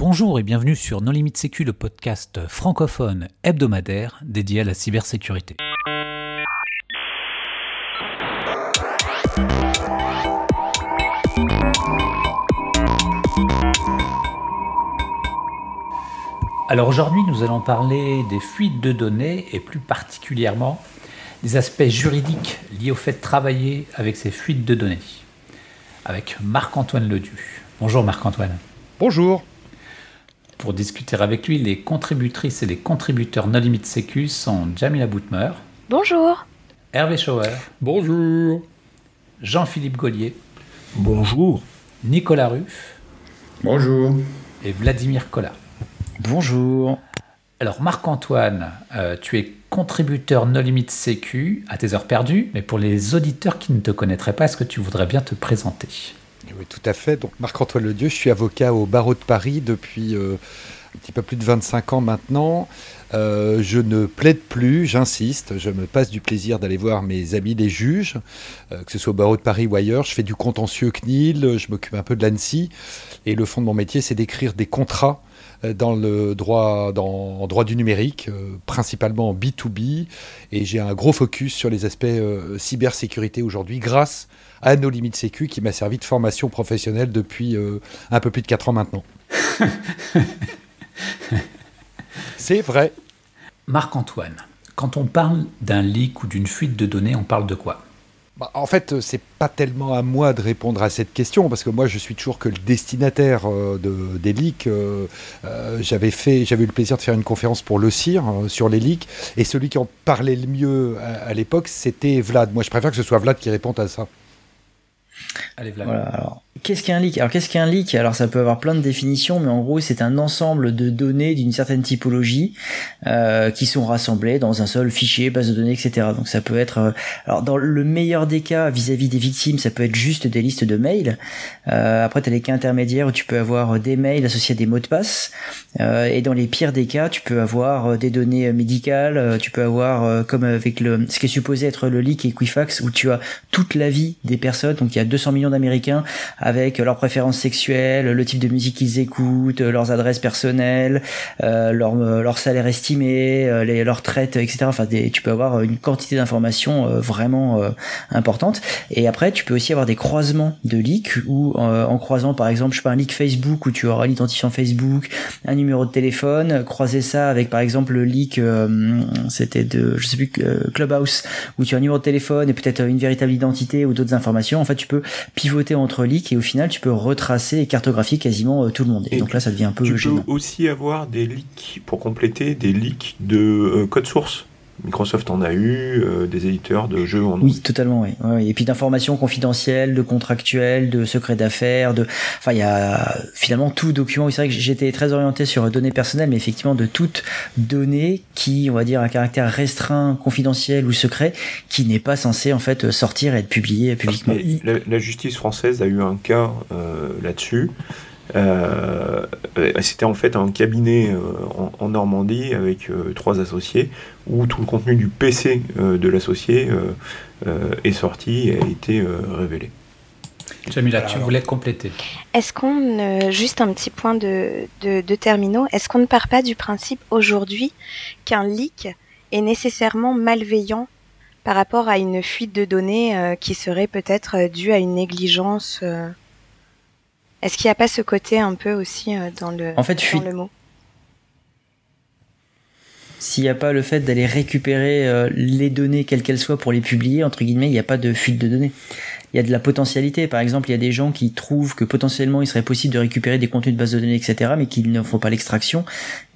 Bonjour et bienvenue sur Non Limite Sécu, le podcast francophone hebdomadaire dédié à la cybersécurité. Alors aujourd'hui, nous allons parler des fuites de données et plus particulièrement des aspects juridiques liés au fait de travailler avec ces fuites de données. Avec Marc-Antoine Ledu. Bonjour Marc-Antoine. Bonjour. Pour discuter avec lui, les contributrices et les contributeurs No Limit Sécu sont Jamila Boutmer. Bonjour. Hervé Schauer. Bonjour. Jean-Philippe Gaulier. Bonjour. Nicolas Ruff. Bonjour. Et Vladimir Collat. Bonjour. Alors Marc-Antoine, euh, tu es contributeur No Limit Sécu à tes heures perdues, mais pour les auditeurs qui ne te connaîtraient pas, est-ce que tu voudrais bien te présenter? Oui, tout à fait. Donc Marc-Antoine Ledieu, je suis avocat au barreau de Paris depuis euh, un petit peu plus de 25 ans maintenant. Euh, je ne plaide plus, j'insiste, je me passe du plaisir d'aller voir mes amis les juges, euh, que ce soit au barreau de Paris ou ailleurs. Je fais du contentieux CNIL, je m'occupe un peu de l'ANSI, et le fond de mon métier, c'est d'écrire des contrats dans le droit, dans, en droit du numérique, euh, principalement en B2B, et j'ai un gros focus sur les aspects euh, cybersécurité aujourd'hui, grâce à nos limites sécu qui m'a servi de formation professionnelle depuis euh, un peu plus de 4 ans maintenant. C'est vrai. Marc-Antoine, quand on parle d'un leak ou d'une fuite de données, on parle de quoi? Bah, en fait, euh, c'est pas tellement à moi de répondre à cette question parce que moi, je suis toujours que le destinataire euh, de, des leaks. Euh, euh, j'avais fait, j'avais eu le plaisir de faire une conférence pour le CIR euh, sur les leaks et celui qui en parlait le mieux à, à l'époque, c'était Vlad. Moi, je préfère que ce soit Vlad qui réponde à ça. Allez, Vlad. Voilà, alors, qu'est-ce qu'un leak? Alors, qu'est-ce qu'un leak? Alors, ça peut avoir plein de définitions, mais en gros, c'est un ensemble de données d'une certaine typologie euh, qui sont rassemblées dans un seul fichier, base de données, etc. Donc, ça peut être, euh, alors, dans le meilleur des cas, vis-à-vis des victimes, ça peut être juste des listes de mails. Euh, après, tu as les cas intermédiaires où tu peux avoir des mails associés à des mots de passe. Euh, et dans les pires des cas, tu peux avoir euh, des données euh, médicales, euh, tu peux avoir, euh, comme avec le, ce qui est supposé être le leak Equifax, où tu as toute la vie des personnes. Donc, il y a 200 millions d'Américains avec leurs préférences sexuelles, le type de musique qu'ils écoutent, leurs adresses personnelles, euh, leur, euh, leur salaire estimé, euh, les, leur etc. Enfin, des, tu peux avoir une quantité d'informations euh, vraiment euh, importante. Et après, tu peux aussi avoir des croisements de leaks où, euh, en croisant, par exemple, je sais pas, un leak Facebook où tu auras l'identifiant Facebook, un numéro de téléphone, croiser ça avec, par exemple, le leak, euh, c'était de, je sais plus, euh, Clubhouse, où tu as un numéro de téléphone et peut-être une véritable identité ou d'autres informations. En fait, tu peux pivoter entre leaks et au final, tu peux retracer et cartographier quasiment euh, tout le monde. Et, Et donc là, ça devient un peu Tu gênant. peux aussi avoir des leaks, pour compléter, des leaks de euh, code source. Microsoft en a eu, euh, des éditeurs de jeux en ont Oui, totalement, oui. Et puis d'informations confidentielles, de contractuels, de secrets d'affaires, de, enfin, il y a finalement tout document. C'est vrai que j'étais très orienté sur données personnelles, mais effectivement de toutes données qui, on va dire, à caractère restreint, confidentiel ou secret, qui n'est pas censé en fait sortir et être publié publiquement. La justice française a eu un cas euh, là-dessus. Euh, euh, C'était en fait un cabinet euh, en, en Normandie avec euh, trois associés où tout le contenu du PC euh, de l'associé euh, euh, est sorti et a été euh, révélé. Jamila, tu voulais compléter. Est-ce qu'on, euh, juste un petit point de, de, de terminaux, est-ce qu'on ne part pas du principe aujourd'hui qu'un leak est nécessairement malveillant par rapport à une fuite de données euh, qui serait peut-être due à une négligence euh, Est-ce qu'il n'y a pas ce côté un peu aussi euh, dans le, En fait, dans le mot? S'il n'y a pas le fait d'aller récupérer euh, les données, quelles qu'elles soient, pour les publier, entre guillemets, il n'y a pas de fuite de données. Il y a de la potentialité. Par exemple, il y a des gens qui trouvent que potentiellement il serait possible de récupérer des contenus de base de données, etc., mais qu'ils ne font pas l'extraction.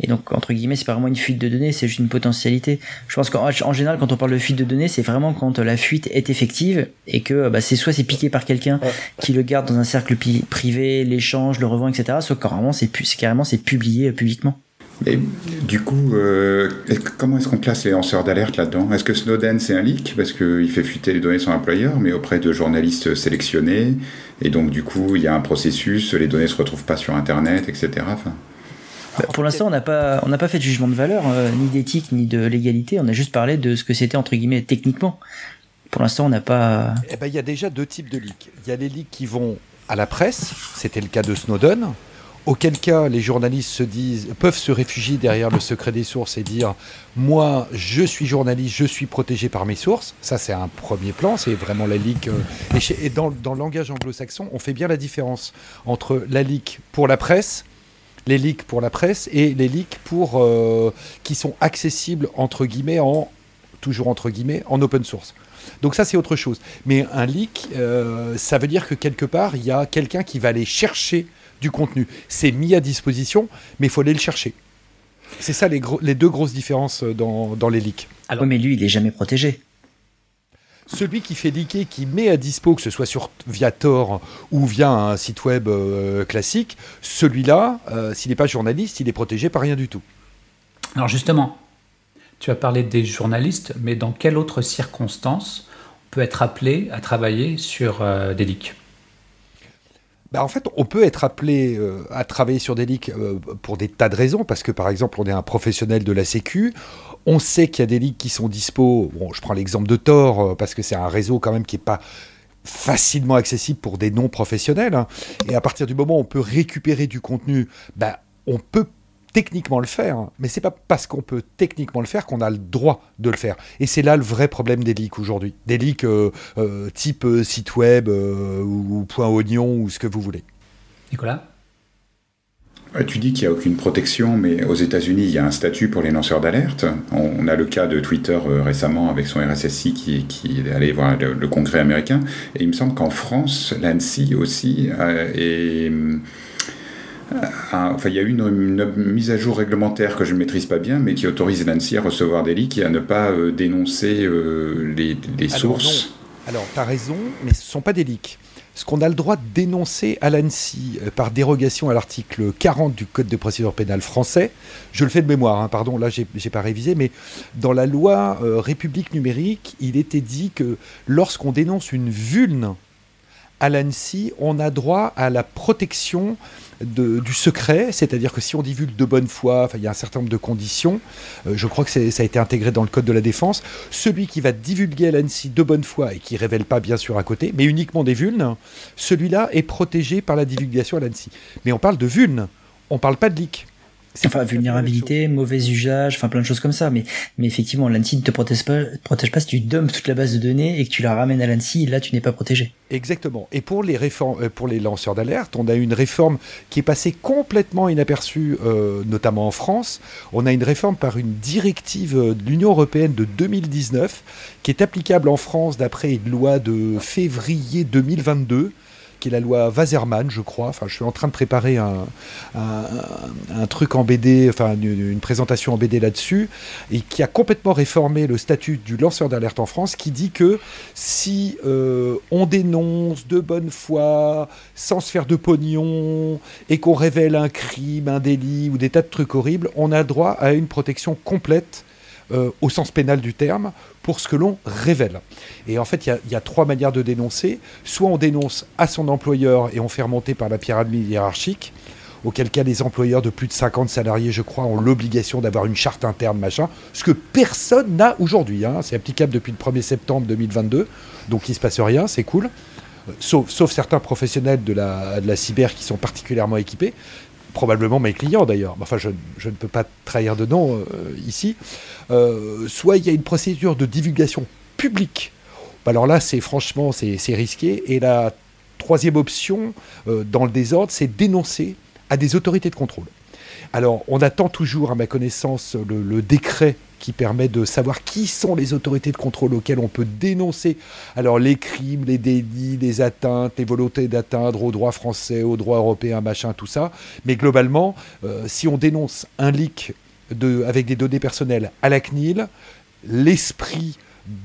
Et donc, entre guillemets, c'est pas vraiment une fuite de données, c'est juste une potentialité. Je pense qu'en en général, quand on parle de fuite de données, c'est vraiment quand la fuite est effective et que bah, c'est soit c'est piqué par quelqu'un qui le garde dans un cercle privé, l'échange, le revend, etc., soit carrément c'est carrément c'est publié euh, publiquement. Et du coup, euh, comment est-ce qu'on classe les lanceurs d'alerte là-dedans? Est-ce que Snowden c'est un leak? Parce qu'il fait fuiter les données de son employeur, mais auprès de journalistes sélectionnés, et donc du coup il y a un processus, les données se retrouvent pas sur Internet, etc. Enfin, Bah, pour l'instant, on n'a pas, on n'a pas fait de jugement de valeur, euh, ni d'éthique, ni de légalité. On a juste parlé de ce que c'était entre guillemets techniquement. Pour l'instant, on n'a pas. Eh ben, il y a déjà deux types de leaks. Il y a les leaks qui vont à la presse, c'était le cas de Snowden, Auquel cas, les journalistes peuvent se réfugier derrière le secret des sources et dire Moi, je suis journaliste, je suis protégé par mes sources. Ça, c'est un premier plan, c'est vraiment la leak. Euh, et, dans, le langage anglo-saxon, on fait bien la différence entre la leak pour la presse, les leaks pour la presse et les leaks pour, euh, qui sont accessibles, entre guillemets, en, toujours entre guillemets, en open source. Donc ça, c'est autre chose. Mais un leak, euh, ça veut dire que quelque part, il y a quelqu'un qui va aller chercher du contenu. C'est mis à disposition, mais il faut aller le chercher. C'est ça les, les, deux grosses différences euh, dans, dans les leaks. Alors, mais lui, il est jamais protégé. Celui qui fait leaker, qui met à dispo, que ce soit sur, via Tor ou via un site web euh, classique, celui-là, euh, s'il n'est pas journaliste, il est protégé par rien du tout. Alors justement, tu as parlé des journalistes, mais dans quelle autre circonstance on peut être appelé à travailler sur des leaks? Bah, en fait, on peut être appelé euh, à travailler sur des leaks euh, pour des tas de raisons, parce que par exemple, on est un professionnel de la Sécu, on sait qu'il y a des leaks qui sont dispo. Je prends l'exemple de Tor, euh, parce que c'est un réseau quand même qui n'est pas facilement accessible pour des non-professionnels. Hein. Et à partir du moment où on peut récupérer du contenu, bah, on peut techniquement le faire, mais c'est pas parce qu'on peut techniquement le faire qu'on a le droit de le faire. Et c'est là le vrai problème des leaks aujourd'hui. Des leaks euh, euh, type euh, site web ou point oignon ou ce que vous voulez. Nicolas? Tu dis qu'il n'y a aucune protection, mais aux États-Unis, il y a un statut pour les lanceurs d'alerte. On a le cas de Twitter récemment avec son RSSI qui, qui est allé voir le, Congrès américain. Et il me semble qu'en France, l'ANSI aussi est enfin, il y a eu une, mise à jour réglementaire que je ne maîtrise pas bien, mais qui autorise l'ANSI à recevoir des leaks et à ne pas euh, dénoncer euh, les, sources. Alors, tu as raison, mais ce ne sont pas des leaks. Ce qu'on a le droit de dénoncer à l'ANSI euh, par dérogation à l'article 40 du Code de procédure pénale français, je le fais de mémoire, hein, pardon, là j'ai pas révisé, mais dans la loi République numérique, il était dit que lorsqu'on dénonce une vulne à l'ANSI, on a droit à la protection du secret, c'est-à-dire que si on divulgue de bonne foi, il y a un certain nombre de conditions, euh, je crois que ça a été intégré dans le Code de la Défense, celui qui va divulguer à l'ANSI de bonne foi et qui ne révèle pas bien sûr à côté, mais uniquement des vulnes, celui-là est protégé par la divulgation à l'ANSI. Mais on parle de vulnes, on parle pas de leak. Enfin, vulnérabilité, mauvais usage, enfin plein de choses comme ça. Mais, mais effectivement, l'ANSI ne te protège pas, protège pas si tu dumpes toute la base de données et que tu la ramènes à l'ANSI, là tu n'es pas protégé. Exactement. Et pour les, réformes, euh, pour les lanceurs d'alerte, on a une réforme qui est passée complètement inaperçue, euh, notamment en France. On a une réforme par une directive de l'Union européenne de 2019 qui est applicable en France d'après une loi de février 2022 qui est la loi Wasserman, je crois. Enfin, je suis en train de préparer un, truc en BD, enfin une, présentation en BD là-dessus, et qui a complètement réformé le statut du lanceur d'alerte en France, qui dit que si euh, on dénonce de bonne foi, sans se faire de pognon, et qu'on révèle un crime, un délit ou des tas de trucs horribles, on a droit à une protection complète euh, au sens pénal du terme, pour ce que l'on révèle. Et en fait, il y, a trois manières de dénoncer. Soit on dénonce à son employeur et on fait remonter par la pyramide hiérarchique, auquel cas les employeurs de plus de 50 salariés, je crois, ont l'obligation d'avoir une charte interne, machin, ce que personne n'a aujourd'hui. Hein. C'est applicable depuis le 1er septembre 2022, donc il ne se passe rien, c'est cool. Euh, sauf, certains professionnels de la cyber qui sont particulièrement équipés probablement mes clients d'ailleurs, enfin je, ne peux pas trahir de nom euh, ici, euh, soit il y a une procédure de divulgation publique. Alors là, c'est franchement, c'est risqué. Et la troisième option, euh, dans le désordre, c'est dénoncer à des autorités de contrôle. Alors, on attend toujours, à ma connaissance, le, décret qui permet de savoir qui sont les autorités de contrôle auxquelles on peut dénoncer alors les crimes, les délits, les atteintes, les volontés d'atteindre au droit français, au droit européen, machin, tout ça. Mais globalement, euh, si on dénonce un leak avec des données personnelles à la CNIL, l'esprit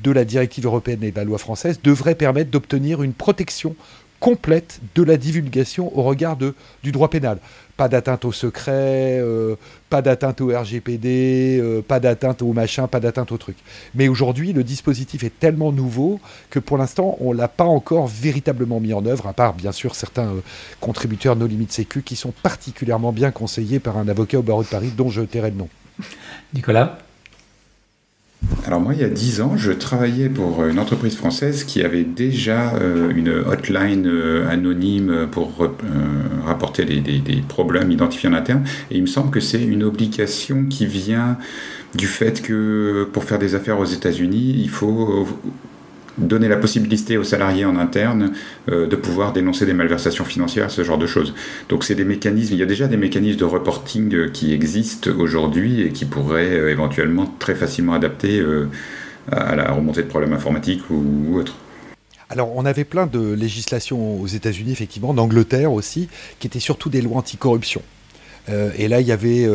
de la directive européenne et de la loi française devrait permettre d'obtenir une protection complète de la divulgation au regard du droit pénal. Pas d'atteinte au secret, euh, pas d'atteinte au RGPD, euh, pas d'atteinte au machin, pas d'atteinte au truc. Mais aujourd'hui, le dispositif est tellement nouveau que pour l'instant, on ne l'a pas encore véritablement mis en œuvre, à part bien sûr certains euh, contributeurs No Limit Sécu qui sont particulièrement bien conseillés par un avocat au barreau de Paris dont je tairai le nom. Nicolas? Alors moi, il y a 10 ans, je travaillais pour une entreprise française qui avait déjà euh, une hotline euh, anonyme pour euh, rapporter des, problèmes identifiés en interne. Et il me semble que c'est une obligation qui vient du fait que pour faire des affaires aux États-Unis, il faut donner la possibilité aux salariés en interne euh, de pouvoir dénoncer des malversations financières, ce genre de choses. Donc c'est des mécanismes, il y a déjà des mécanismes de reporting euh, qui existent aujourd'hui et qui pourraient euh, éventuellement très facilement adapter à la remontée de problèmes informatiques ou, autres. Alors, on avait plein de législations aux États-Unis, effectivement, d'Angleterre aussi, qui étaient surtout des lois anticorruption. et là, il y avait,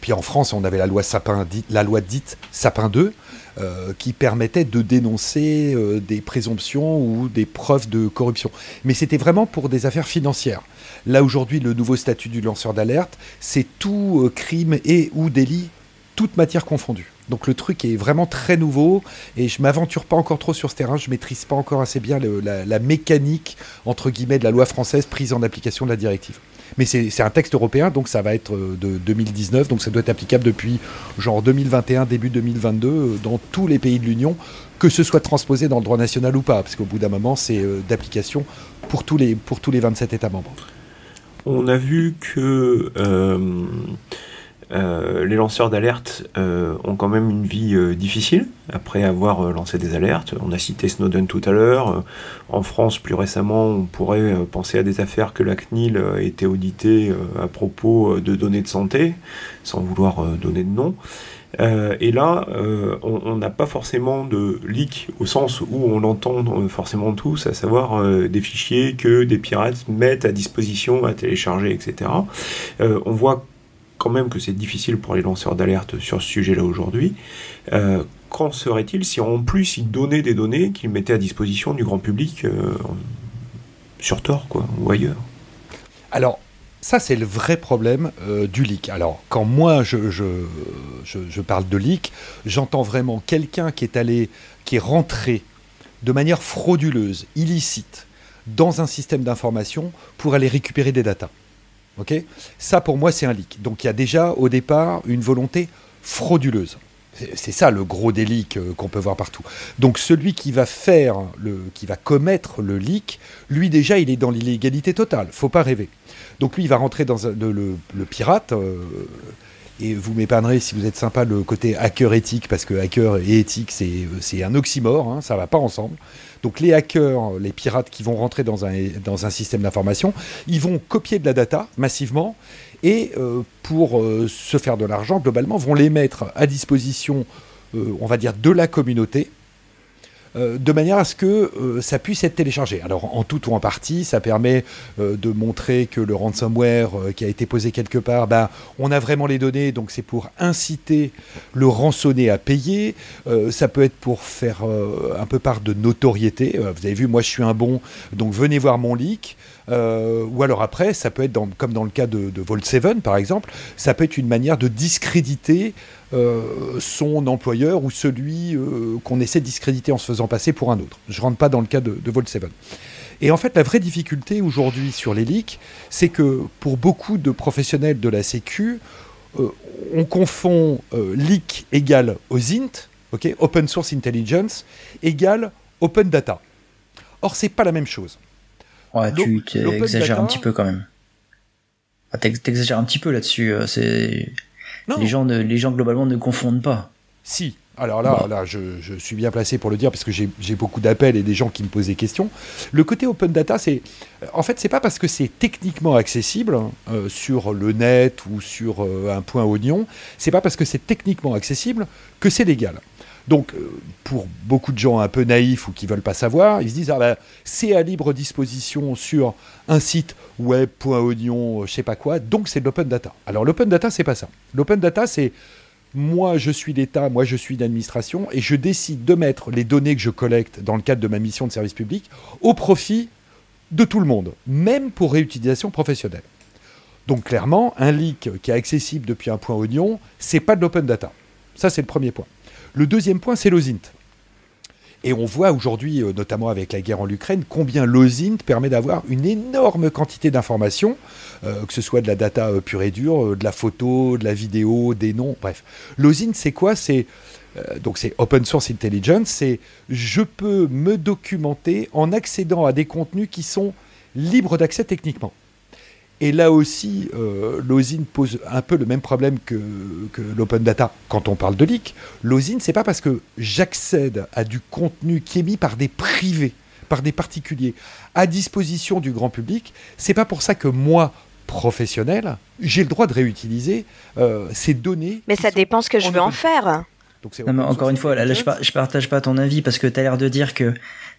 puis en France, on avait la loi Sapin, la loi dite Sapin 2, euh, qui permettait de dénoncer euh, des présomptions ou des preuves de corruption. Mais c'était vraiment pour des affaires financières. Là aujourd'hui, le nouveau statut du lanceur d'alerte, c'est tout euh, crime et ou délit, toute matière confondue. Donc le truc est vraiment très nouveau et je m'aventure pas encore trop sur ce terrain, je maîtrise pas encore assez bien la, la, mécanique entre guillemets de la loi française prise en application de la directive. Mais c'est un texte européen, donc ça va être euh, de 2019, donc ça doit être applicable depuis genre 2021, début 2022, euh, dans tous les pays de l'Union, que ce soit transposé dans le droit national ou pas, parce qu'au bout d'un moment, c'est euh, d'application pour, tous les, pour tous les 27 États membres. On a vu que les lanceurs d'alerte euh, ont quand même une vie euh, difficile après avoir lancé des alertes. On a cité Snowden tout à l'heure. en France, plus récemment, on pourrait penser à des affaires que la CNIL a été auditée à propos de données de santé, sans vouloir donner de nom. et là, on n'a pas forcément de leak au sens où on l'entend forcément tous, à savoir des fichiers que des pirates mettent à disposition à télécharger, etc. on voit quand même que c'est difficile pour les lanceurs d'alerte sur ce sujet-là aujourd'hui. Euh, qu'en serait-il si en plus ils donnaient des données qu'ils mettaient à disposition du grand public euh, sur Tor ou ailleurs? Alors, ça, c'est le vrai problème euh, du leak. Alors, quand moi, je, je, je, parle de leak, j'entends vraiment quelqu'un qui est allé, qui est rentré de manière frauduleuse, illicite, dans un système d'information pour aller récupérer des datas. Ok Ça, pour moi, c'est un leak. Donc, il y a déjà, au départ, une volonté frauduleuse. C'est ça le gros leaks euh, qu'on peut voir partout. Donc celui qui va faire, le, qui va commettre le leak, lui déjà il est dans l'illégalité totale. Faut pas rêver. Donc lui il va rentrer dans le, pirate. Euh, et vous m'épargnerez si vous êtes sympa le côté hacker éthique parce que hacker et éthique c'est un oxymore, hein, ça va pas ensemble. Donc les hackers, les pirates qui vont rentrer dans un, système d'information, ils vont copier de la data massivement et euh, pour euh, se faire de l'argent, globalement, vont les mettre à disposition, euh, on va dire, de la communauté euh, de manière à ce que euh, ça puisse être téléchargé. Alors en tout ou en partie, ça permet euh, de montrer que le ransomware qui a été posé quelque part, ben, on a vraiment les données, donc c'est pour inciter le rançonné à payer. ça peut être pour faire un peu part de notoriété. vous avez vu, moi je suis un bon, donc venez voir mon leak. Ou alors après, ça peut être comme dans le cas de, de Vault 7 par exemple, ça peut être une manière de discréditer euh, son employeur ou celui euh, qu'on essaie de discréditer en se faisant passer pour un autre. Je ne rentre pas dans le cas de, de Vault 7. Et en fait, la vraie difficulté aujourd'hui sur les leaks, c'est que pour beaucoup de professionnels de la Sécu, euh, on confond leak égale OSINT, ok, Open Source Intelligence, égale Open Data. Or, c'est pas la même chose. Ouais, tu exagères un petit peu quand même. Tu exagères un petit peu là-dessus. C'est les gens, les gens globalement ne confondent pas. Si. Alors là, là je, suis bien placé pour le dire parce que j'ai beaucoup d'appels et des gens qui me posent des questions. Le côté open data, c'est en fait c'est pas parce que c'est techniquement accessible hein, euh, sur le net ou sur euh, un point oignon, c'est pas parce que c'est techniquement accessible que c'est légal. Donc, euh, pour beaucoup de gens un peu naïfs ou qui veulent pas savoir, ils se disent ah ben, c'est à libre disposition sur un site web.oignon, euh, je sais pas quoi, donc c'est de l'open data. Alors l'open data c'est pas ça. L'open data c'est moi je suis l'État, moi je suis l'administration et je décide de mettre les données que je collecte dans le cadre de ma mission de service public au profit de tout le monde, même pour réutilisation professionnelle. Donc clairement, un leak qui est accessible depuis un point oignon, c'est pas de l'open data. Ça c'est le premier point. Le deuxième point, c'est l'OSINT. Et on voit aujourd'hui, euh, notamment avec la guerre en Ukraine, combien l'OSINT permet d'avoir une énorme quantité d'informations, euh, que ce soit de la data euh, pure et dure, de la photo, de la vidéo, des noms, bref. L'OSINT, c'est quoi? C'est donc c'est Open Source Intelligence, c'est je peux me documenter en accédant à des contenus qui sont libres d'accès techniquement. Et là aussi, euh, l'OSINT pose un peu le même problème que, que l'open data quand on parle de leak. L'OSINT, c'est pas parce que j'accède à du contenu qui est mis par des privés, par des particuliers, à disposition du grand public, c'est pas pour ça que moi, professionnel, j'ai le droit de réutiliser euh, ces données. Mais ça dépend ce que je veux en faire. Donc non, mais encore une fois, là, je, je, partage pas ton avis parce que tu as l'air de dire que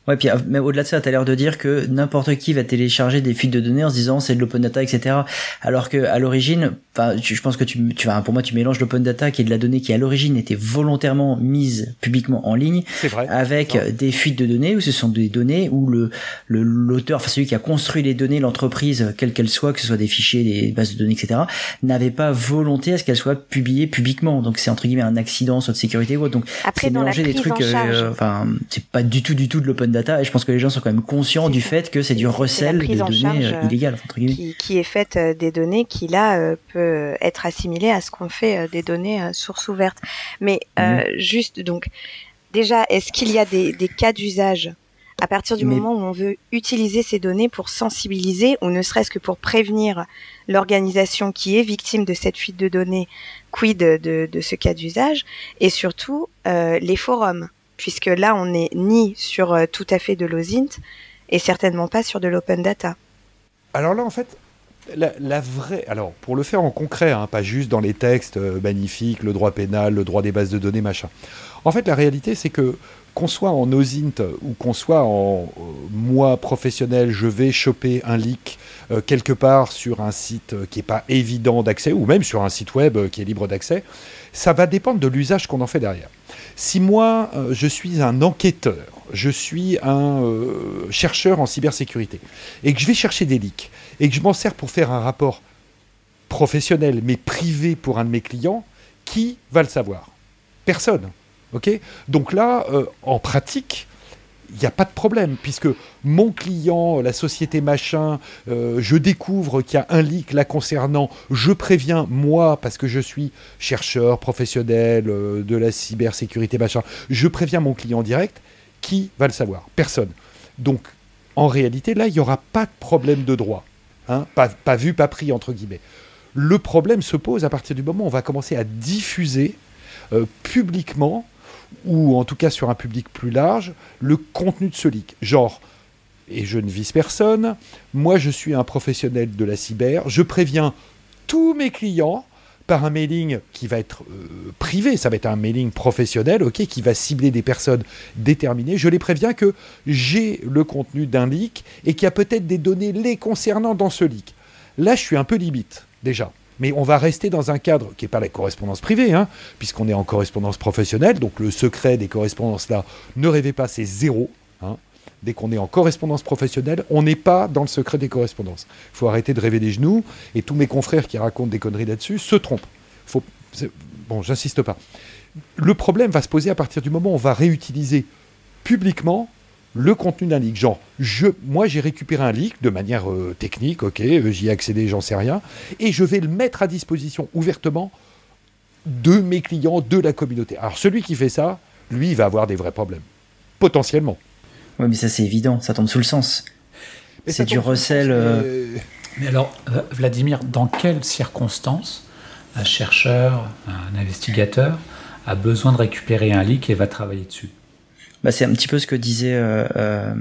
Ouais, puis euh, mais au-delà de ça, tu as l'air de dire que n'importe qui va télécharger des fuites de données en se disant c'est de l'open data, etc. Alors que à l'origine, je pense que tu, tu vas, pour moi, tu mélanges l'open data qui est de la donnée qui à l'origine était volontairement mise publiquement en ligne, vrai, avec des fuites de données où ce sont des données où le l'auteur, enfin celui qui a construit les données, l'entreprise, quelle qu'elle soit, que ce soit des fichiers, des bases de données, etc., n'avait pas volonté à ce qu'elles soient publiées publiquement. Donc c'est entre guillemets un accident soit de sécurité ou autre. Donc c'est mélanger des trucs, euh, enfin c'est pas du tout du tout de l'open et je pense que les gens sont quand même conscients du fait que c'est du recel de données euh, illégales entre qui, qui, est faite euh, des données qui là euh, peut être assimilée à ce qu'on fait des données sources ouvertes. Mais mhm. juste donc déjà est-ce qu'il y a des, cas d'usage? À partir du moment où on veut utiliser ces données pour sensibiliser ou ne serait-ce que pour prévenir l'organisation qui est victime de cette fuite de données, quid de, de ce cas d'usage, et surtout les forums? Puisque là, on n'est ni sur euh, tout à fait de l'OSINT et certainement pas sur de l'open data. Alors là, en fait, la, vraie. Alors, pour le faire en concret, hein, pas juste dans les textes euh, magnifiques, le droit pénal, le droit des bases de données, machin. En fait, la réalité, c'est que qu'on soit en OSINT ou qu'on soit en euh, moi professionnel, je vais choper un leak quelque part sur un site qui n'est pas évident d'accès, ou même sur un site web qui est libre d'accès, ça va dépendre de l'usage qu'on en fait derrière. Si moi, euh, je suis un enquêteur, je suis un euh, chercheur en cybersécurité, et que je vais chercher des leaks, et que je m'en sers pour faire un rapport professionnel, mais privé pour un de mes clients, qui va le savoir? Personne. Donc là, euh, en pratique, il n'y a pas de problème, puisque mon client, la société machin, euh, je découvre qu'il y a un leak là concernant, je préviens moi, parce que je suis chercheur professionnel euh, de la cybersécurité machin, je préviens mon client direct, qui va le savoir Personne. Donc, en réalité, là, il n'y aura pas de problème de droit. Hein pas, vu, pas pris, entre guillemets. Le problème se pose à partir du moment où on va commencer à diffuser publiquement ou en tout cas sur un public plus large, le contenu de ce leak. Genre, et je ne vise personne, moi je suis un professionnel de la cyber, je préviens tous mes clients par un mailing qui va être euh, privé, ça va être un mailing professionnel, ok, qui va cibler des personnes déterminées. Je les préviens que j'ai le contenu d'un leak et qu'il y a peut-être des données les concernant dans ce leak. Là, je suis un peu limite déjà. Mais on va rester dans un cadre qui n'est pas la correspondance privée, hein, puisqu'on est en correspondance professionnelle, donc le secret des correspondances-là, ne rêvez pas, c'est zéro. Hein. Dès qu'on est en correspondance professionnelle, on n'est pas dans le secret des correspondances. Il faut arrêter de rêver des genoux, et tous mes confrères qui racontent des conneries là-dessus se trompent. Bon, j'insiste pas. Le problème va se poser à partir du moment où on va réutiliser publiquement le contenu d'un leak. Genre, je, moi j'ai récupéré un leak de manière euh, technique, ok, euh, j'y ai accédé, j'en sais rien, et je vais le mettre à disposition ouvertement de mes clients, de la communauté. Alors celui qui fait ça, lui, il va avoir des vrais problèmes. Potentiellement. Oui, mais ça c'est évident, ça tombe sous le sens. C'est du recel. Euh, mais alors, Vladimir, dans quelles circonstances un chercheur, un investigateur a besoin de récupérer un leak et va travailler dessus? Bah, c'est un petit peu ce que disait euh, euh,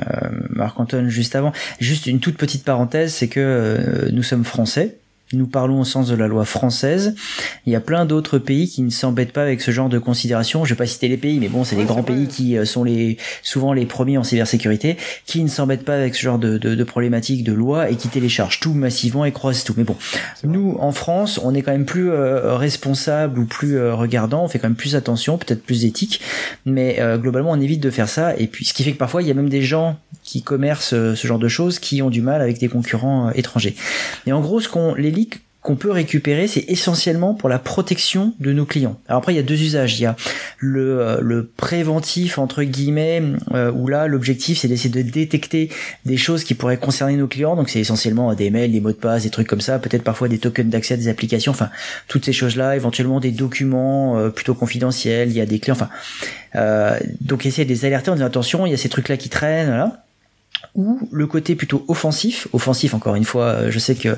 euh Marc-Antoine juste avant. Juste une toute petite parenthèse, c'est que euh, nous sommes français, nous parlons au sens de la loi française. Il y a plein d'autres pays qui ne s'embêtent pas avec ce genre de considération. Je vais pas citer les pays, mais bon, c'est les grands pays qui euh, sont les souvent les premiers en cybersécurité, qui ne s'embêtent pas avec ce genre de, de, de problématiques de loi et qui téléchargent tout massivement et croisent tout. Mais bon, nous en France, on est quand même plus euh, responsable ou plus euh, regardant. On fait quand même plus attention, peut-être plus éthique, mais globalement, on évite de faire ça. Et puis, ce qui fait que parfois, il y a même des gens qui commercent ce genre de choses qui ont du mal avec des concurrents étrangers. Et en gros, ce qu'on les qu'on peut récupérer, c'est essentiellement pour la protection de nos clients. Alors après, il y a deux usages. Il y a le, euh, le préventif, entre guillemets, euh, où là, l'objectif, c'est d'essayer de détecter des choses qui pourraient concerner nos clients. Donc c'est essentiellement des mails, des mots de passe, des trucs comme ça, peut-être parfois des tokens d'accès à des applications, enfin, toutes ces choses-là, éventuellement des documents euh, plutôt confidentiels, il y a des clients, enfin... donc essayer de les alerter en disant attention, il y a ces trucs-là qui traînent, là ou le côté plutôt offensif, offensif encore une fois, euh, je sais que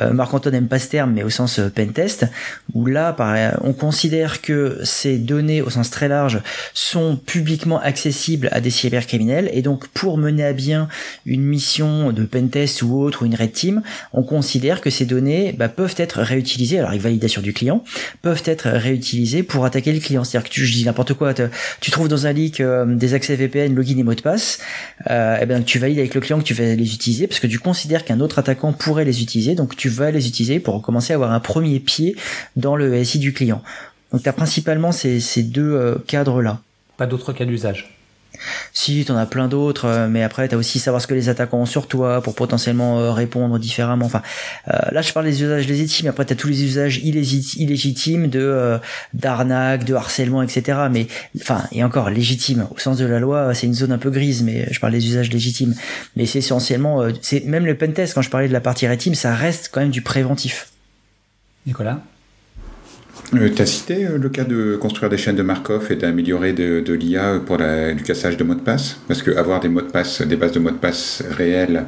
euh, Marc-Antoine n'aime pas ce terme, mais au sens euh, pentest, où là, on considère que ces données au sens très large sont publiquement accessibles à des cybercriminels, et donc pour mener à bien une mission de pentest ou autre, ou une red team, on considère que ces données bah, peuvent être réutilisées, alors avec validation du client, peuvent être réutilisées pour attaquer le client. C'est-à-dire que tu, dis n'importe quoi, tu trouves dans un leak des accès VPN, login et mot de passe, et ben tu avec le client que tu vas les utiliser parce que tu considères qu'un autre attaquant pourrait les utiliser, donc tu vas les utiliser pour commencer à avoir un premier pied dans le SI du client. Donc tu as principalement ces, ces deux euh, cadres-là. Pas d'autres cas d'usage si, t'en as plein d'autres, euh, mais après t'as aussi savoir ce que les attaquants ont sur toi pour potentiellement euh, répondre différemment. Enfin, euh, là je parle des usages légitimes, après t'as tous les usages illégitimes de d'arnaque, de harcèlement, etc. Mais enfin, et encore légitime au sens de la loi, c'est une zone un peu grise, mais je parle des usages légitimes. Mais c'est essentiellement, c'est même le pentest quand je parlais de la partie rétime, ça reste quand même du préventif. Nicolas? Euh, cité euh, le cas de construire des chaînes de Markov et d'améliorer de, l'IA pour la, du cassage de mots de passe? Parce qu'avoir des mots de passe, des bases de mots de passe réelles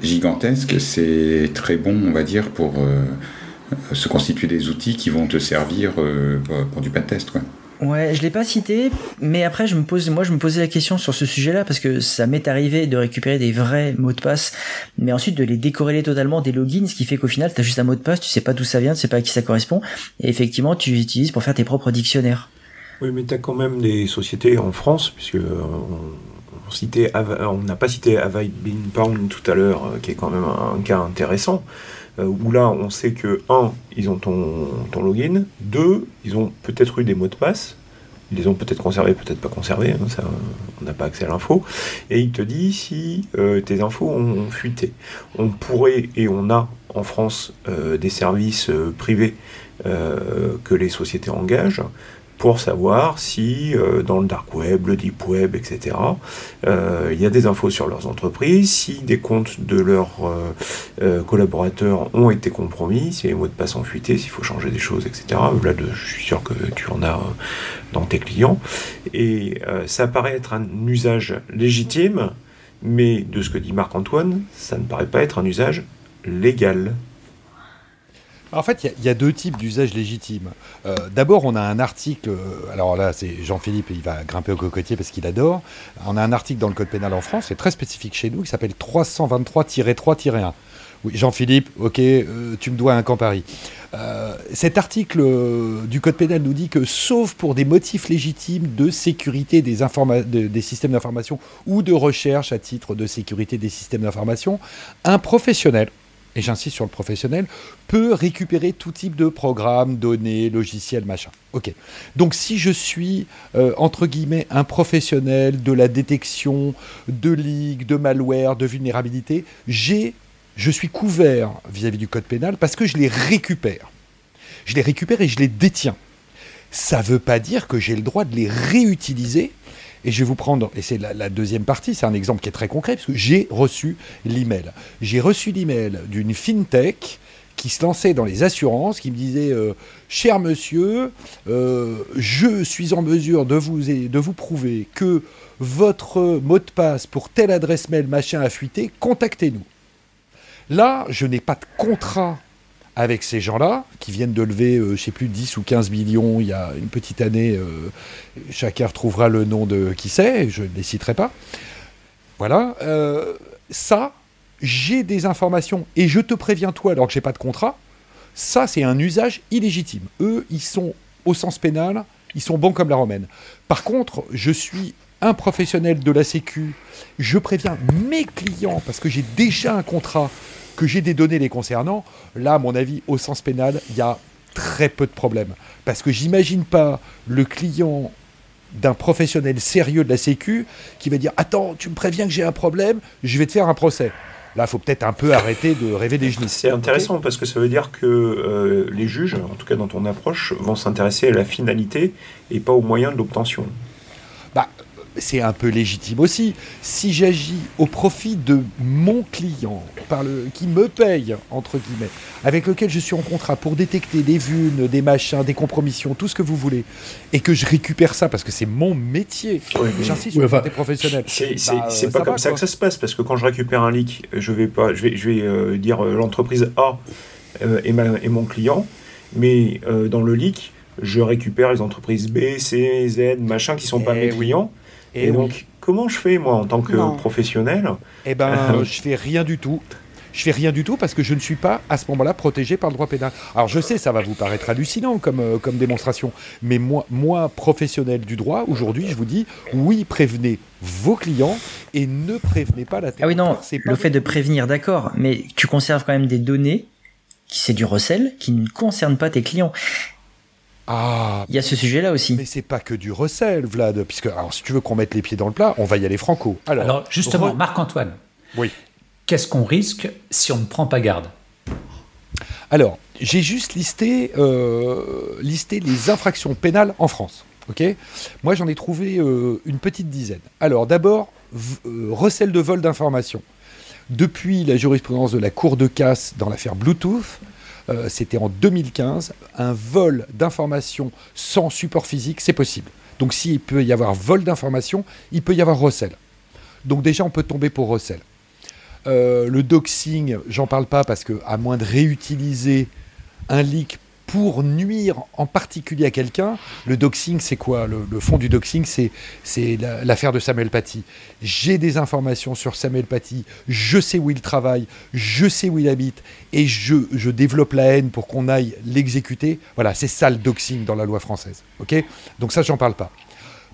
gigantesques, c'est très bon, on va dire, pour euh, se constituer des outils qui vont te servir pour, pour, du pentest. Quoi. Ouais, je l'ai pas cité, mais après je me pose, moi je me posais la question sur ce sujet-là parce que ça m'est arrivé de récupérer des vrais mots de passe, mais ensuite de les décorréler totalement des logins, ce qui fait qu'au final tu as juste un mot de passe, tu sais pas d'où ça vient, tu sais pas à qui ça correspond, et effectivement tu l'utilises pour faire tes propres dictionnaires. Oui, mais tu as quand même des sociétés en France, puisque euh, on, on n'a pas cité Avail Pound tout à l'heure, euh, qui est quand même un cas intéressant. Euh, où là, on sait que, un, ils ont ton, ton login, deux, ils ont peut-être eu des mots de passe, ils les ont peut-être conservés, peut-être pas conservés, hein, ça, on n'a pas accès à l'info, et il te dit si euh, tes infos ont, fuité. On pourrait, et on a en France, euh, des services privés que les sociétés engagent, pour savoir si euh, dans le dark web, le deep web, etc., euh, il y a des infos sur leurs entreprises, si des comptes de leurs euh, collaborateurs ont été compromis, si les mots de passe ont fuité, s'il faut changer des choses, etc. Là, je suis sûr que tu en as dans tes clients. Et ça paraît être un usage légitime, mais de ce que dit Marc-Antoine, ça ne paraît pas être un usage légal. En fait, il y, a deux types d'usages légitimes. Euh, d'abord, on a un article, euh, alors là, c'est Jean-Philippe, il va grimper au cocotier parce qu'il adore. On a un article dans le Code pénal en France, c'est très spécifique chez nous, qui s'appelle 323-3-1. Oui, Jean-Philippe, ok, euh, tu me dois un camp Paris. cet article du Code pénal nous dit que, sauf pour des motifs légitimes de sécurité des, des systèmes d'information ou de recherche à titre de sécurité des systèmes d'information, un professionnel et j'insiste sur le professionnel, peut récupérer tout type de programmes, données, logiciels, machin. Ok. Donc si je suis, euh, entre guillemets, un professionnel de la détection de leaks, de malware, de vulnérabilité, j'ai, je suis couvert vis-à-vis du code pénal parce que je les récupère. Je les récupère et je les détiens. Ça ne veut pas dire que j'ai le droit de les réutiliser et je vais vous prendre, et c'est la, deuxième partie, c'est un exemple qui est très concret, parce que j'ai reçu l'email. J'ai reçu l'email d'une fintech qui se lançait dans les assurances, qui me disait euh, Cher monsieur, euh, je suis en mesure de vous, de vous prouver que votre mot de passe pour telle adresse mail machin a fuité, contactez-nous. Là, je n'ai pas de contrat avec ces gens-là, qui viennent de lever, euh, je ne sais plus, 10 ou 15 millions il y a une petite année. Euh, chacun retrouvera le nom de qui c'est, je ne les citerai pas. Voilà. Euh, ça, j'ai des informations, et je te préviens toi, alors que j'ai pas de contrat, ça, c'est un usage illégitime. Eux, ils sont, au sens pénal, ils sont bons comme la romaine. Par contre, je suis un professionnel de la Sécu, je préviens mes clients, parce que j'ai déjà un contrat que j'ai des données les concernant, là, à mon avis, au sens pénal, il y a très peu de problèmes. Parce que j'imagine pas le client d'un professionnel sérieux de la Sécu qui va dire Attends, tu me préviens que j'ai un problème, je vais te faire un procès. Là, il faut peut-être un peu arrêter de rêver des genoux. C'est intéressant parce que ça veut dire que euh, les juges, en tout cas dans ton approche, vont s'intéresser à la finalité et pas aux moyens de l'obtention. C'est un peu légitime aussi. Si j'agis au profit de mon client, par le, qui me paye, entre guillemets, avec lequel je suis en contrat pour détecter des vunes, des machins, des compromissions, tout ce que vous voulez, et que je récupère ça parce que c'est mon métier, j'insiste sur le côté professionnel. C'est bah, pas comme ça que ça se passe, parce que quand je récupère un leak, je vais, pas, je vais, je vais euh, dire euh, l'entreprise A euh, est, mon client, mais dans le leak, je récupère les entreprises B, C, Z, machin, qui sont pas eh mes clients. Et, donc, comment je fais, moi, en tant que professionnel Eh ben, euh, je fais rien du tout. Je fais rien du tout parce que je ne suis pas à ce moment-là protégé par le droit pénal. Alors je sais, ça va vous paraître hallucinant comme, euh, comme démonstration, mais moi, moi, professionnel du droit, aujourd'hui, je vous dis, oui, prévenez vos clients et ne prévenez pas la Ah oui, non, le fait de prévenir, d'accord, mais tu conserves quand même des données, qui c'est du recel, qui ne concernent pas tes clients. Ah, il y a ce sujet-là aussi. Mais c'est pas que du recel, Vlad, puisque alors si tu veux qu'on mette les pieds dans le plat, on va y aller franco. Alors, justement, Marc-Antoine. Oui. Qu'est-ce qu'on risque si on ne prend pas garde? Alors, j'ai juste listé, euh, listé les infractions pénales en France. Ok? Moi, j'en ai trouvé euh, une petite dizaine. Alors, d'abord, euh, recel de vol d'informations. Depuis la jurisprudence de la Cour de casse dans l'affaire Bluetooth, euh, c'était en 2015, un vol d'informations sans support physique, c'est possible. Donc s'il peut y avoir vol d'informations, il peut y avoir recel. Donc déjà, on peut tomber pour recel. Euh, le doxing, j'en parle pas parce que à moins de réutiliser un leak pour nuire en particulier à quelqu'un. Le doxing, c'est quoi? Le, fond du doxing, c'est, l'affaire de Samuel Paty. J'ai des informations sur Samuel Paty, je sais où il travaille, je sais où il habite, et je, développe la haine pour qu'on aille l'exécuter. Voilà, c'est ça le doxing dans la loi française. ok? Donc ça, j'en parle pas.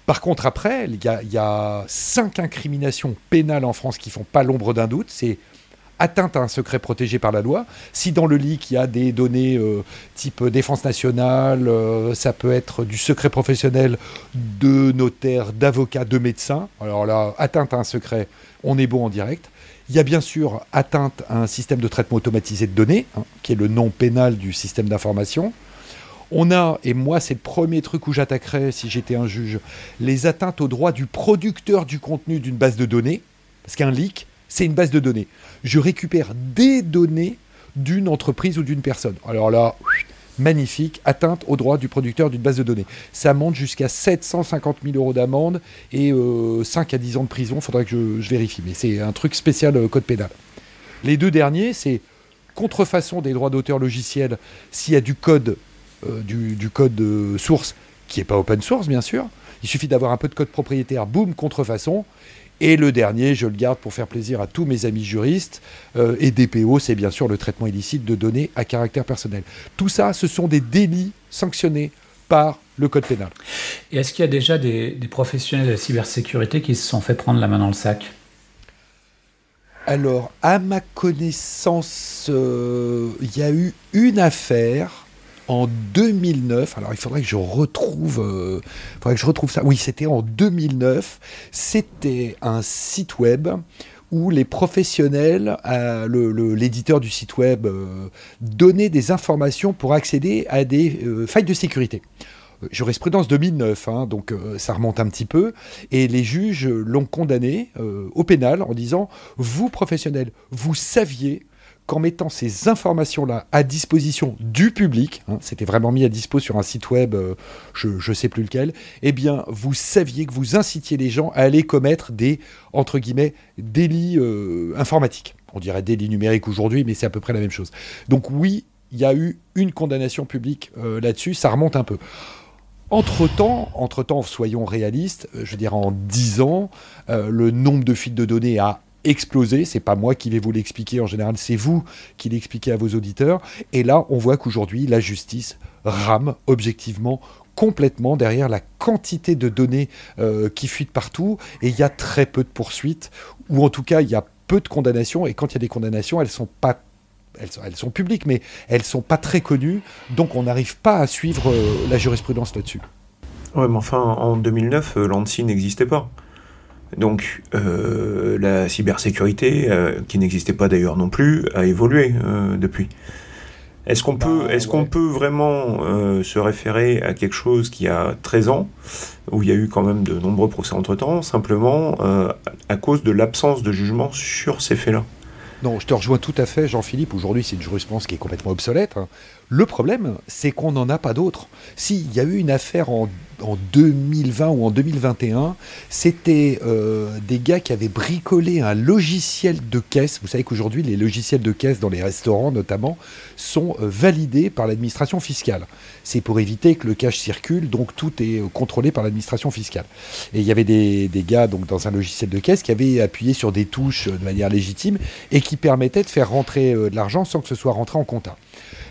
Par contre, après, il y, y a, cinq incriminations pénales en France qui font pas l'ombre d'un doute. C'est atteinte à un secret protégé par la loi. Si dans le leak il y a des données euh, type défense nationale, euh, ça peut être du secret professionnel de notaire, d'avocat, de médecin. Alors là, atteinte à un secret, on est bon en direct. Il y a bien sûr atteinte à un système de traitement automatisé de données, hein, qui est le nom pénal du système d'information. On a, et moi c'est le premier truc où j'attaquerais si j'étais un juge, les atteintes aux droits du producteur du contenu d'une base de données, parce qu'un leak, c'est une base de données. Je récupère des données d'une entreprise ou d'une personne. Alors là, magnifique, atteinte aux droits du producteur d'une base de données. Ça monte jusqu'à 750 000 euros d'amende et 5 euh, à 10 ans de prison. Il faudrait que je, vérifie, mais c'est un truc spécial euh, code pénal. Les deux derniers, c'est contrefaçon des droits d'auteur logiciel s'il y a du code, euh, du, code source qui n'est pas open source, bien sûr. Il suffit d'avoir un peu de code propriétaire, boum, contrefaçon. Et le dernier, je le garde pour faire plaisir à tous mes amis juristes, euh, et DPO, c'est bien sûr le traitement illicite de données à caractère personnel. Tout ça, ce sont des délits sanctionnés par le code pénal. Et est-ce qu'il y a déjà des, professionnels de la cybersécurité qui se sont fait prendre la main dans le sac? Alors, à ma connaissance, euh, il y a eu une affaire en 2009. Alors il faudrait que je retrouve, euh, faudrait que je retrouve ça. Oui, c'était en 2009. C'était un site web où les professionnels, euh, l'éditeur du site web, euh, donnait des informations pour accéder à des failles de sécurité. Jurisprudence 2009, hein, donc ça remonte un petit peu, et les juges l'ont condamné au pénal en disant, vous professionnels, vous saviez qu'en mettant ces informations-là à disposition du public, hein, c'était vraiment mis à dispo sur un site web, euh, je ne sais plus lequel, eh bien, vous saviez que vous incitiez les gens à aller commettre des, entre guillemets, délits euh, informatiques. On dirait délits numériques aujourd'hui, mais c'est à peu près la même chose. Donc oui, il y a eu une condamnation publique euh, là-dessus, ça remonte un peu. Entre-temps, soyons réalistes, je dire en 10 ans, le nombre de fuites de données a explosé. C'est pas moi qui vais vous l'expliquer en général, c'est vous qui l'expliquez à vos auditeurs. Et là, on voit qu'aujourd'hui, la justice rame objectivement complètement derrière la quantité de données euh, qui fuitent partout et il y a très peu de poursuites ou en tout cas il y a peu de condamnations et quand il y a des condamnations elles sont pas elles sont publiques mais elles sont pas très connues donc on n'arrive pas à suivre euh, la jurisprudence là-dessus. Ouais mais enfin en 2009 euh, l'ANSI n'existait pas. Donc la cybersécurité, qui n'existait pas d'ailleurs non plus, a évolué depuis. Est-ce qu'on peut, bah, qu'on peut vraiment euh, se référer à quelque chose qui a 13 ans, où il y a eu quand même de nombreux procès entre-temps, simplement euh, à cause de l'absence de jugement sur ces faits-là? Non, je te rejoins tout à fait, Jean-Philippe. Aujourd'hui, c'est une jurisprudence qui est complètement obsolète. Hein. Le problème, c'est qu'on n'en a pas d'autres. S'il y a eu une affaire en, 2020 ou en 2021, c'était euh, des gars qui avaient bricolé un logiciel de caisse. Vous savez qu'aujourd'hui, les logiciels de caisse dans les restaurants, notamment, sont euh, validés par l'administration fiscale. C'est pour éviter que le cash circule, donc tout est euh, contrôlé par l'administration fiscale. Et il y avait des, des, gars donc, dans un logiciel de caisse qui avaient appuyé sur des touches de manière légitime et qui permettaient de faire rentrer de l'argent sans que ce soit rentré en compta.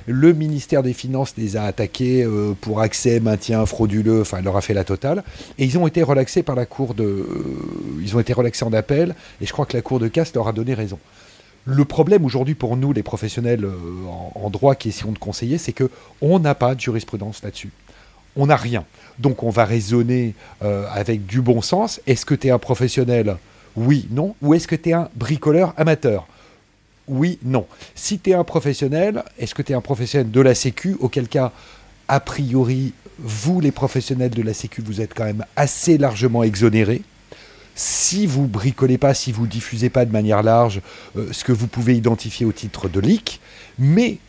Le ministère des Finances les a attaqués euh, pour accès, maintien frauduleux, enfin, leur a fait la totale. Et ils ont été relaxés par la Cour de. Euh, ils en appel, et je crois que la Cour de casse leur a donné raison. Le problème aujourd'hui pour nous, les professionnels euh, en, droit qui essayons de conseiller, c'est que on n'a pas de jurisprudence là-dessus. On n'a rien. Donc on va raisonner avec du bon sens. Est-ce que tu es un professionnel? Oui, non. Ou est-ce que tu es un bricoleur amateur? Oui, non. Si tu es un professionnel, est-ce que tu es un professionnel de la Sécu Auquel cas, a priori, vous, les professionnels de la Sécu, vous êtes quand même assez largement exonérés. Si vous bricolez pas, si vous diffusez pas de manière large euh, ce que vous pouvez identifier au titre de leak, mais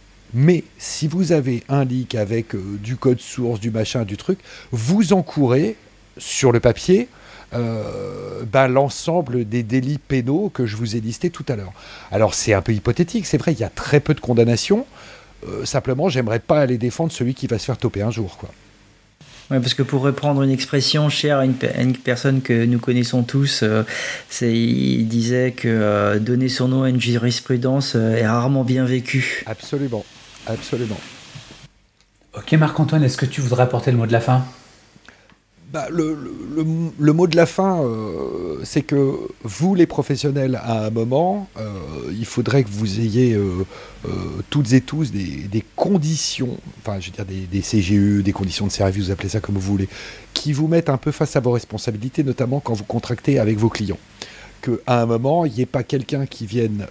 si vous avez un leak avec euh, du code source, du machin, du truc, vous encourez sur le papier euh, ben, l'ensemble des délits pénaux que je vous ai listés tout à l'heure. Alors c'est un peu hypothétique, c'est vrai, il y a très peu de condamnations. Euh, simplement, j'aimerais pas aller défendre celui qui va se faire toper un jour. Quoi. Ouais, parce que pour reprendre une expression chère à une, personne que nous connaissons tous, euh, il disait que donner son nom à une jurisprudence est rarement bien vécu. Absolument, absolument. Ok Marc-Antoine, est-ce que tu voudrais apporter le mot de la fin? Bah, le, mot de la fin, euh, c'est que vous, les professionnels, à un moment, euh, il faudrait que vous ayez euh, toutes et tous des, des, conditions, enfin, je veux dire, des, des, CGE, des conditions de service, vous appelez ça comme vous voulez, qui vous mettent un peu face à vos responsabilités, notamment quand vous contractez avec vos clients. Qu'à un moment, il n'y ait pas quelqu'un qui vienne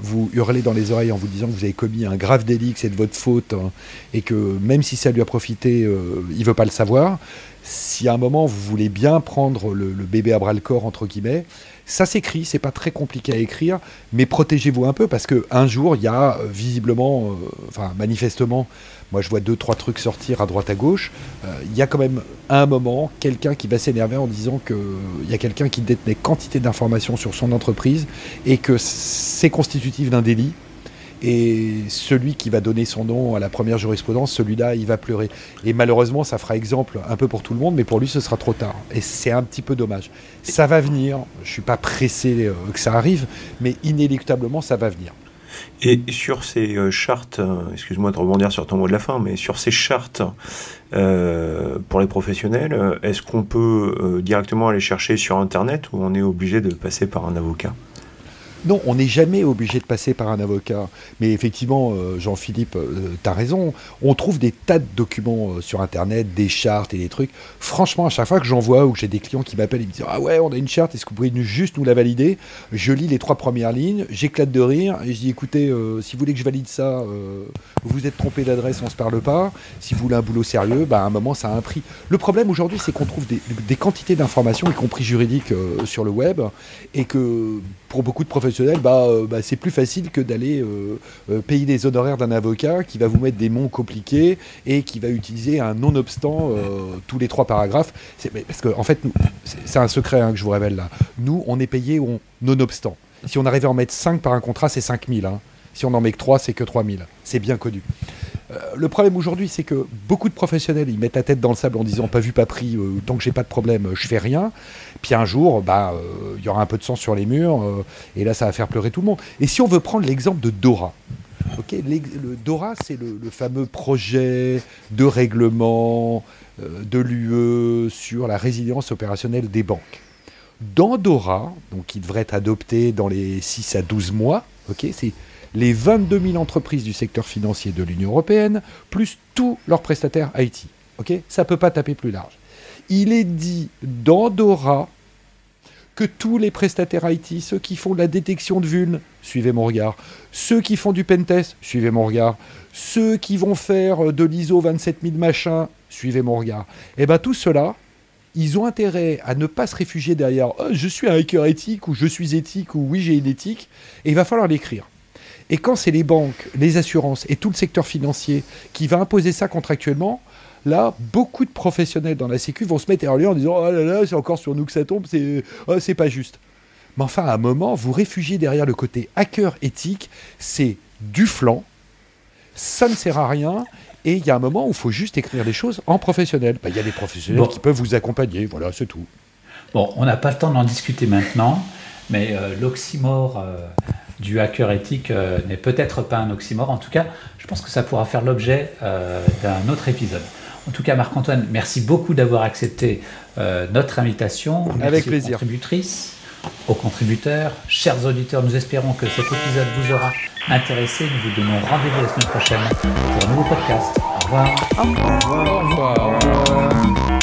vous hurler dans les oreilles en vous disant que vous avez commis un grave délit, que c'est de votre faute, hein, et que même si ça lui a profité, il ne veut pas le savoir si à un moment vous voulez bien prendre le, bébé à bras le corps entre guillemets, ça s'écrit, c'est pas très compliqué à écrire, mais protégez-vous un peu parce que un jour il y a euh, visiblement, euh, enfin manifestement, moi je vois deux trois trucs sortir à droite à gauche, euh, il y a quand même un moment quelqu'un qui va s'énerver en disant que il y a quelqu'un qui détenait quantité d'informations sur son entreprise et que c'est constitutif d'un délit et celui qui va donner son nom à la première jurisprudence, celui-là, il va pleurer. Et malheureusement, ça fera exemple un peu pour tout le monde, mais pour lui, ce sera trop tard. Et c'est un petit peu dommage. Ça va venir, je ne suis pas pressé euh, que ça arrive, mais inéluctablement, ça va venir. Et sur ces euh, chartes, euh, excuse-moi de rebondir sur ton mot de la fin, mais sur ces chartes pour les professionnels, est-ce qu'on peut directement aller chercher sur Internet ou on est obligé de passer par un avocat? Non, on n'est jamais obligé de passer par un avocat. Mais effectivement, euh, Jean-Philippe, euh, tu as raison. On trouve des tas de documents euh, sur Internet, des chartes et des trucs. Franchement, à chaque fois que j'en vois ou que j'ai des clients qui m'appellent et me disent Ah ouais, on a une charte, est-ce que vous pouvez juste nous la valider? Je lis les trois premières lignes, j'éclate de rire et je dis Écoutez, si vous voulez que je valide ça, vous vous êtes trompé d'adresse, on se parle pas. Si vous voulez un boulot sérieux, bah, à un moment, ça a un prix. Le problème aujourd'hui, c'est qu'on trouve des quantités d'informations, y compris juridiques, sur le web, et que pour beaucoup de professionnels, bah, euh, bah, c'est plus facile que d'aller euh, euh, payer des honoraires d'un avocat qui va vous mettre des mots compliqués et qui va utiliser un non-obstant tous les trois paragraphes. Parce qu'en en fait, c'est un secret hein, que je vous révèle là. Nous, on est payé non-obstant. Si on arrivait à en mettre 5 par un contrat, c'est 5000. Hein. Si on en met que 3, c'est que 3000. C'est bien connu. Euh, le problème aujourd'hui, c'est que beaucoup de professionnels, ils mettent la tête dans le sable en disant pas vu, pas pris, euh, tant que j'ai pas de problème, je fais rien. Puis un jour, bah, euh, il y aura un peu de sang sur les murs, et là, ça va faire pleurer tout le monde. Et si on veut prendre l'exemple de Dora, le Dora, c'est le, fameux projet de règlement de l'UE sur la résilience opérationnelle des banques. Dans Dora, donc qui devrait être adopté dans les 6 à 12 mois, c'est les 22 000 entreprises du secteur financier de l'Union européenne, plus tous leurs prestataires IT. Ok? Ça ne peut pas taper plus large. Il est dit d'Andorra que tous les prestataires IT, ceux qui font de la détection de vulnes, suivez mon regard, ceux qui font du pentest, suivez mon regard, ceux qui vont faire de l'ISO 27000 machin, suivez mon regard. Eh bien tout cela, ils ont intérêt à ne pas se réfugier derrière oh, je suis un hacker éthique ou je suis éthique ou oui j'ai une éthique, et il va falloir l'écrire. Et quand c'est les banques, les assurances et tout le secteur financier qui va imposer ça contractuellement, là, beaucoup de professionnels dans la Sécu vont se mettre à en disant Oh là là, c'est encore sur nous que ça tombe, c'est oh, pas juste. Mais enfin, à un moment, vous réfugiez derrière le côté hacker éthique, c'est du flanc, ça ne sert à rien, et il y a un moment où il faut juste écrire les choses en professionnel. Bah, il y a des professionnels qui peuvent vous accompagner, voilà, c'est tout. Bon, on n'a pas le temps d'en discuter maintenant, mais euh, l'oxymore euh, du hacker éthique euh, n'est peut-être pas un oxymore. En tout cas, je pense que ça pourra faire l'objet d'un autre épisode. En tout cas, Marc-Antoine, merci beaucoup d'avoir accepté notre invitation. Merci Avec plaisir. Aux contributrices, aux contributeurs, chers auditeurs, nous espérons que cet épisode vous aura intéressé. Nous vous donnons rendez-vous la semaine prochaine pour un nouveau podcast. Au revoir. Au revoir. Au revoir.